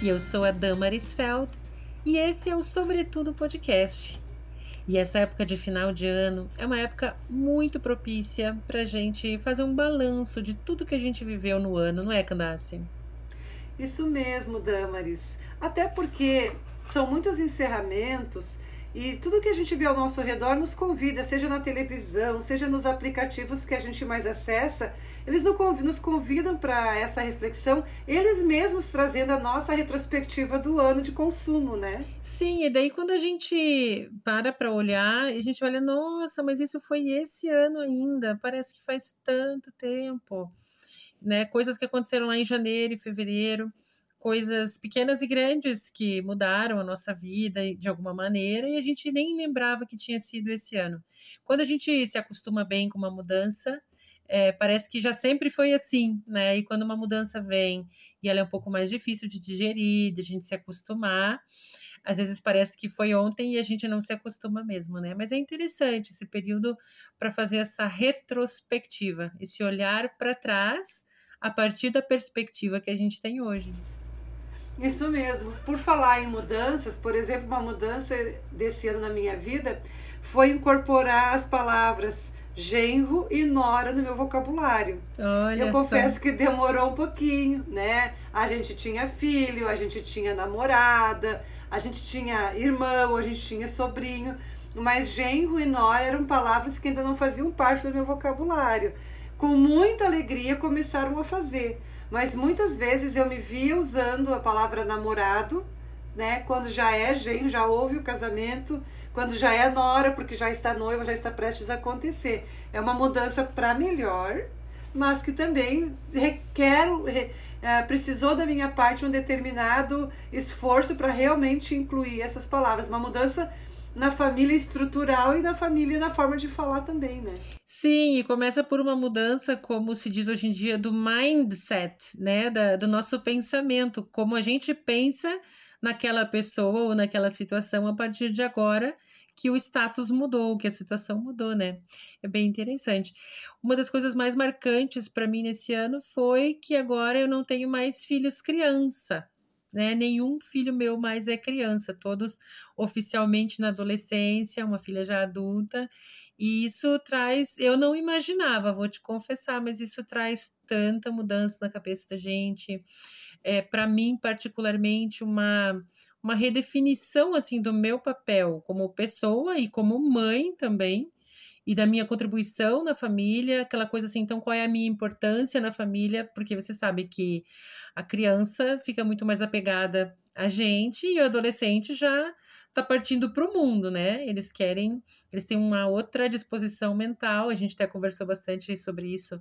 E eu sou a Damaris Feld e esse é o Sobretudo Podcast. E essa época de final de ano é uma época muito propícia para a gente fazer um balanço de tudo que a gente viveu no ano, não é, Candace? Isso mesmo, Damaris. Até porque são muitos encerramentos e tudo que a gente vê ao nosso redor nos convida, seja na televisão, seja nos aplicativos que a gente mais acessa, eles nos convidam para essa reflexão, eles mesmos trazendo a nossa retrospectiva do ano de consumo, né? Sim, e daí quando a gente para para olhar, a gente olha, nossa, mas isso foi esse ano ainda, parece que faz tanto tempo, né? Coisas que aconteceram lá em janeiro e fevereiro coisas pequenas e grandes que mudaram a nossa vida de alguma maneira e a gente nem lembrava que tinha sido esse ano. Quando a gente se acostuma bem com uma mudança, é, parece que já sempre foi assim, né? E quando uma mudança vem e ela é um pouco mais difícil de digerir, de a gente se acostumar, às vezes parece que foi ontem e a gente não se acostuma mesmo, né? Mas é interessante esse período para fazer essa retrospectiva, esse olhar para trás a partir da perspectiva que a gente tem hoje. Isso mesmo. Por falar em mudanças, por exemplo, uma mudança desse ano na minha vida foi incorporar as palavras genro e nora no meu vocabulário. Olha Eu confesso só. que demorou um pouquinho, né? A gente tinha filho, a gente tinha namorada, a gente tinha irmão, a gente tinha sobrinho, mas genro e nora eram palavras que ainda não faziam parte do meu vocabulário. Com muita alegria começaram a fazer mas muitas vezes eu me via usando a palavra namorado, né? Quando já é genro, já houve o casamento, quando já é nora, porque já está noiva, já está prestes a acontecer. É uma mudança para melhor, mas que também requer, é, precisou da minha parte um determinado esforço para realmente incluir essas palavras. Uma mudança na família estrutural e na família na forma de falar também, né? Sim, e começa por uma mudança, como se diz hoje em dia, do mindset, né? Da, do nosso pensamento, como a gente pensa naquela pessoa ou naquela situação a partir de agora que o status mudou, que a situação mudou, né? É bem interessante. Uma das coisas mais marcantes para mim nesse ano foi que agora eu não tenho mais filhos criança né? Nenhum filho meu mais é criança, todos oficialmente na adolescência, uma filha já adulta. E isso traz, eu não imaginava, vou te confessar, mas isso traz tanta mudança na cabeça da gente. É, para mim, particularmente, uma uma redefinição assim do meu papel como pessoa e como mãe também e da minha contribuição na família, aquela coisa assim, então qual é a minha importância na família? Porque você sabe que a criança fica muito mais apegada a gente e o adolescente já está partindo para o mundo, né? Eles querem, eles têm uma outra disposição mental. A gente até conversou bastante sobre isso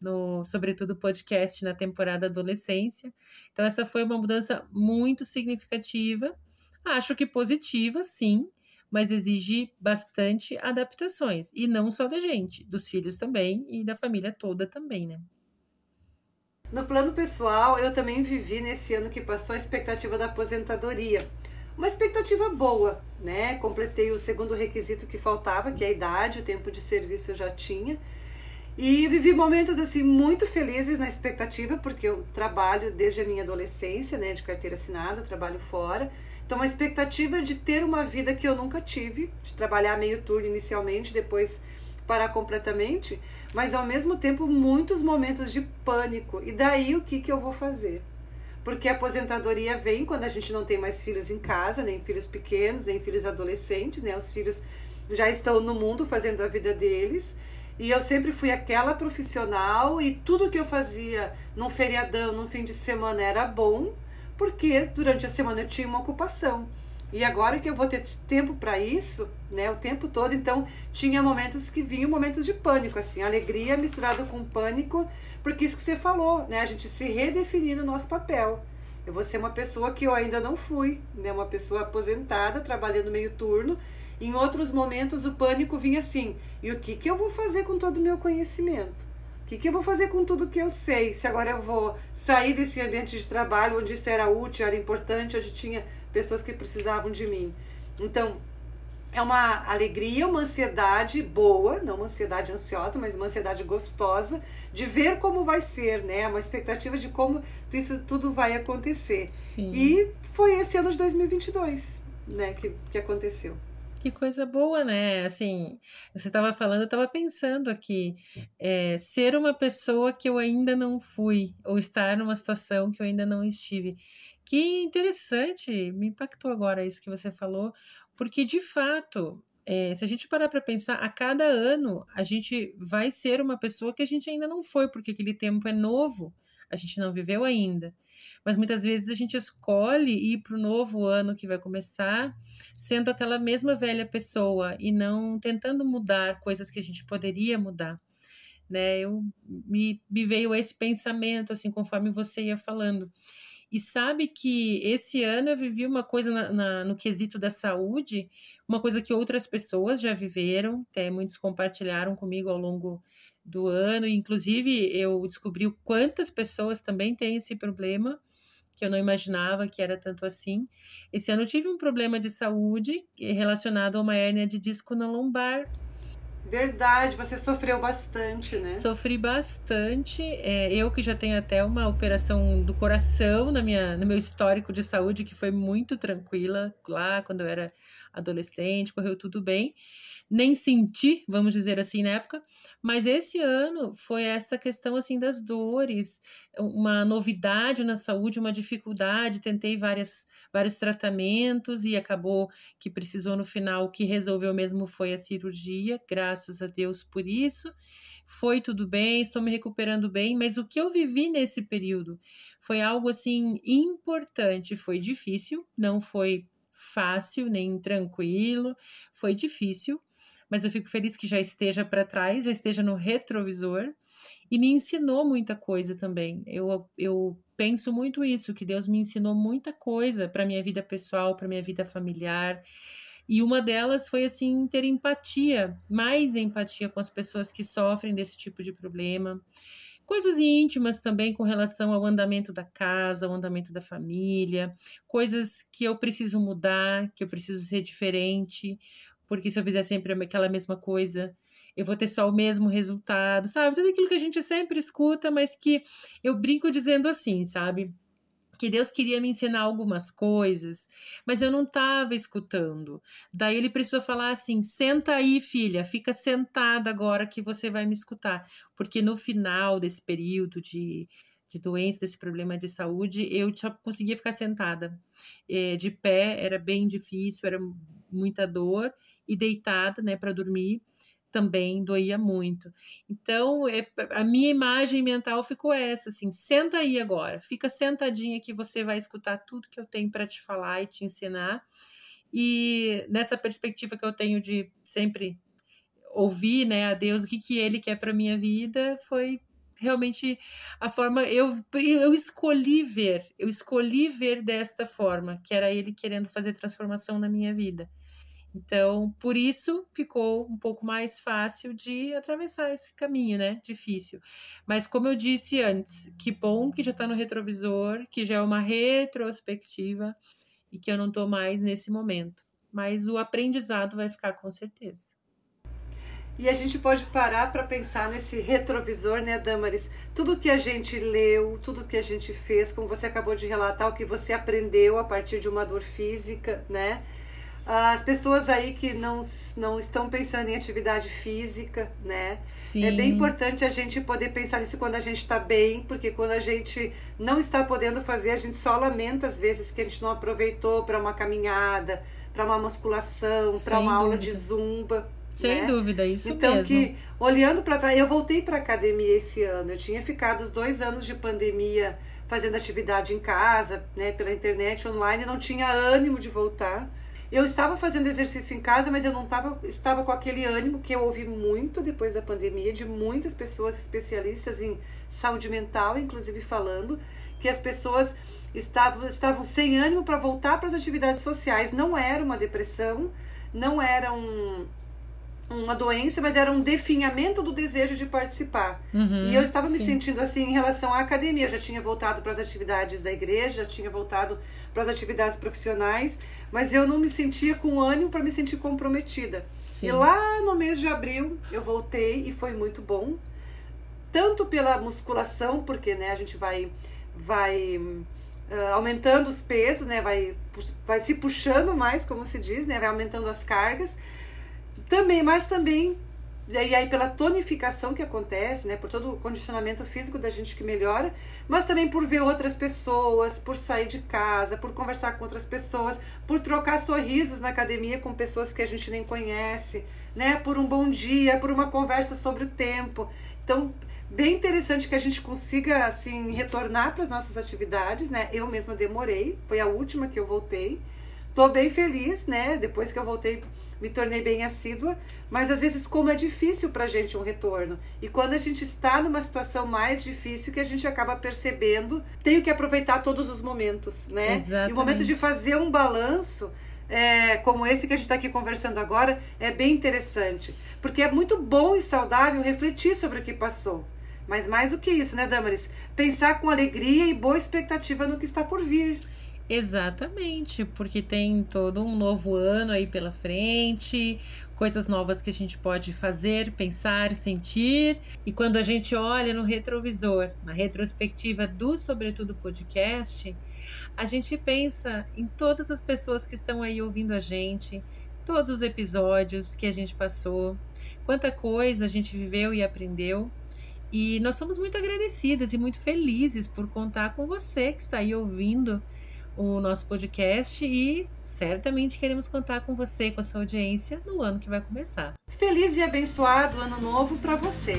no, sobretudo podcast na temporada adolescência. Então essa foi uma mudança muito significativa. Acho que positiva, sim, mas exige bastante adaptações. E não só da gente, dos filhos também e da família toda também, né? No plano pessoal, eu também vivi nesse ano que passou a expectativa da aposentadoria. Uma expectativa boa, né? Completei o segundo requisito que faltava, que é a idade, o tempo de serviço eu já tinha. E vivi momentos assim muito felizes na expectativa, porque eu trabalho desde a minha adolescência, né, de carteira assinada, trabalho fora. Então, uma expectativa de ter uma vida que eu nunca tive, de trabalhar meio turno inicialmente, depois parar completamente, mas ao mesmo tempo muitos momentos de pânico. E daí o que, que eu vou fazer? Porque a aposentadoria vem quando a gente não tem mais filhos em casa, nem filhos pequenos, nem filhos adolescentes, né? Os filhos já estão no mundo fazendo a vida deles. E eu sempre fui aquela profissional e tudo que eu fazia num feriadão, num fim de semana era bom porque durante a semana eu tinha uma ocupação. E agora que eu vou ter tempo para isso, né, o tempo todo, então tinha momentos que vinham momentos de pânico, assim, alegria misturada com pânico, porque isso que você falou, né, a gente se redefinir no nosso papel. Eu vou ser uma pessoa que eu ainda não fui, né, uma pessoa aposentada, trabalhando meio turno. Em outros momentos o pânico vinha assim: e o que, que eu vou fazer com todo o meu conhecimento? O que, que eu vou fazer com tudo que eu sei? Se agora eu vou sair desse ambiente de trabalho onde isso era útil, era importante, onde tinha pessoas que precisavam de mim. Então, é uma alegria, uma ansiedade boa, não uma ansiedade ansiosa, mas uma ansiedade gostosa de ver como vai ser, né? Uma expectativa de como isso tudo vai acontecer. Sim. E foi esse ano de 2022, né, que, que aconteceu. Que coisa boa, né? Assim, você estava falando, eu estava pensando aqui, é, ser uma pessoa que eu ainda não fui, ou estar numa situação que eu ainda não estive. Que interessante, me impactou agora isso que você falou, porque, de fato, é, se a gente parar para pensar, a cada ano a gente vai ser uma pessoa que a gente ainda não foi, porque aquele tempo é novo, a gente não viveu ainda. Mas muitas vezes a gente escolhe ir para o novo ano que vai começar sendo aquela mesma velha pessoa e não tentando mudar coisas que a gente poderia mudar. Né? Eu, me, me veio esse pensamento, assim, conforme você ia falando. E sabe que esse ano eu vivi uma coisa na, na, no quesito da saúde, uma coisa que outras pessoas já viveram, até muitos compartilharam comigo ao longo do ano. Inclusive, eu descobri quantas pessoas também têm esse problema, que eu não imaginava que era tanto assim. Esse ano eu tive um problema de saúde relacionado a uma hérnia de disco na lombar. Verdade, você sofreu bastante, né? Sofri bastante. É, eu que já tenho até uma operação do coração na minha, no meu histórico de saúde, que foi muito tranquila lá quando eu era adolescente, correu tudo bem nem senti, vamos dizer assim, na época, mas esse ano foi essa questão assim das dores, uma novidade na saúde, uma dificuldade, tentei várias, vários tratamentos e acabou que precisou no final, o que resolveu mesmo foi a cirurgia, graças a Deus por isso. Foi tudo bem, estou me recuperando bem, mas o que eu vivi nesse período foi algo assim importante, foi difícil, não foi fácil nem tranquilo, foi difícil, mas eu fico feliz que já esteja para trás, já esteja no retrovisor e me ensinou muita coisa também. Eu, eu penso muito isso, que Deus me ensinou muita coisa para minha vida pessoal, para minha vida familiar. E uma delas foi assim ter empatia, mais empatia com as pessoas que sofrem desse tipo de problema. Coisas íntimas também com relação ao andamento da casa, ao andamento da família, coisas que eu preciso mudar, que eu preciso ser diferente, porque se eu fizer sempre aquela mesma coisa, eu vou ter só o mesmo resultado, sabe? Tudo aquilo que a gente sempre escuta, mas que eu brinco dizendo assim, sabe? Que Deus queria me ensinar algumas coisas, mas eu não estava escutando. Daí ele precisou falar assim: senta aí, filha, fica sentada agora que você vai me escutar. Porque no final desse período de, de doença, desse problema de saúde, eu só conseguia ficar sentada. É, de pé era bem difícil, era muita dor, e deitada, né, para dormir, também doía muito. Então, é, a minha imagem mental ficou essa, assim, senta aí agora, fica sentadinha que você vai escutar tudo que eu tenho para te falar e te ensinar. E nessa perspectiva que eu tenho de sempre ouvir, né, a Deus o que que ele quer para minha vida, foi realmente a forma eu eu escolhi ver, eu escolhi ver desta forma, que era ele querendo fazer transformação na minha vida. Então, por isso ficou um pouco mais fácil de atravessar esse caminho, né? Difícil. Mas como eu disse antes, que bom que já está no retrovisor, que já é uma retrospectiva e que eu não estou mais nesse momento. Mas o aprendizado vai ficar com certeza. E a gente pode parar para pensar nesse retrovisor, né, Damaris? Tudo que a gente leu, tudo que a gente fez, como você acabou de relatar, o que você aprendeu a partir de uma dor física, né? as pessoas aí que não, não estão pensando em atividade física, né? Sim. É bem importante a gente poder pensar nisso quando a gente está bem, porque quando a gente não está podendo fazer, a gente só lamenta às vezes que a gente não aproveitou para uma caminhada, para uma musculação, para uma dúvida. aula de zumba. Sem né? dúvida, isso então, mesmo. Então, que olhando para trás, eu voltei para academia esse ano. Eu tinha ficado os dois anos de pandemia fazendo atividade em casa, né, pela internet, online, não tinha ânimo de voltar. Eu estava fazendo exercício em casa, mas eu não tava, estava com aquele ânimo que eu ouvi muito depois da pandemia, de muitas pessoas especialistas em saúde mental, inclusive falando que as pessoas estavam, estavam sem ânimo para voltar para as atividades sociais. Não era uma depressão, não era um, uma doença, mas era um definhamento do desejo de participar. Uhum, e eu estava me sim. sentindo assim em relação à academia. Eu já tinha voltado para as atividades da igreja, já tinha voltado para as atividades profissionais, mas eu não me sentia com ânimo para me sentir comprometida. Sim. E lá no mês de abril eu voltei e foi muito bom. Tanto pela musculação, porque né, a gente vai, vai uh, aumentando os pesos, né, vai, vai se puxando mais, como se diz, né, vai aumentando as cargas. Também, mas também e aí pela tonificação que acontece, né, por todo o condicionamento físico da gente que melhora, mas também por ver outras pessoas, por sair de casa, por conversar com outras pessoas, por trocar sorrisos na academia com pessoas que a gente nem conhece, né, por um bom dia, por uma conversa sobre o tempo. Então, bem interessante que a gente consiga assim retornar para as nossas atividades, né? Eu mesma demorei, foi a última que eu voltei. Tô bem feliz, né? Depois que eu voltei me tornei bem assídua, mas às vezes como é difícil para a gente um retorno. E quando a gente está numa situação mais difícil, que a gente acaba percebendo, tenho que aproveitar todos os momentos, né? Exatamente. E o momento de fazer um balanço, é, como esse que a gente está aqui conversando agora, é bem interessante. Porque é muito bom e saudável refletir sobre o que passou. Mas mais do que isso, né, Damaris? Pensar com alegria e boa expectativa no que está por vir. Exatamente, porque tem todo um novo ano aí pela frente, coisas novas que a gente pode fazer, pensar, sentir. E quando a gente olha no retrovisor, na retrospectiva do Sobretudo Podcast, a gente pensa em todas as pessoas que estão aí ouvindo a gente, todos os episódios que a gente passou, quanta coisa a gente viveu e aprendeu. E nós somos muito agradecidas e muito felizes por contar com você que está aí ouvindo o nosso podcast e certamente queremos contar com você, com a sua audiência no ano que vai começar. Feliz e abençoado ano novo para você!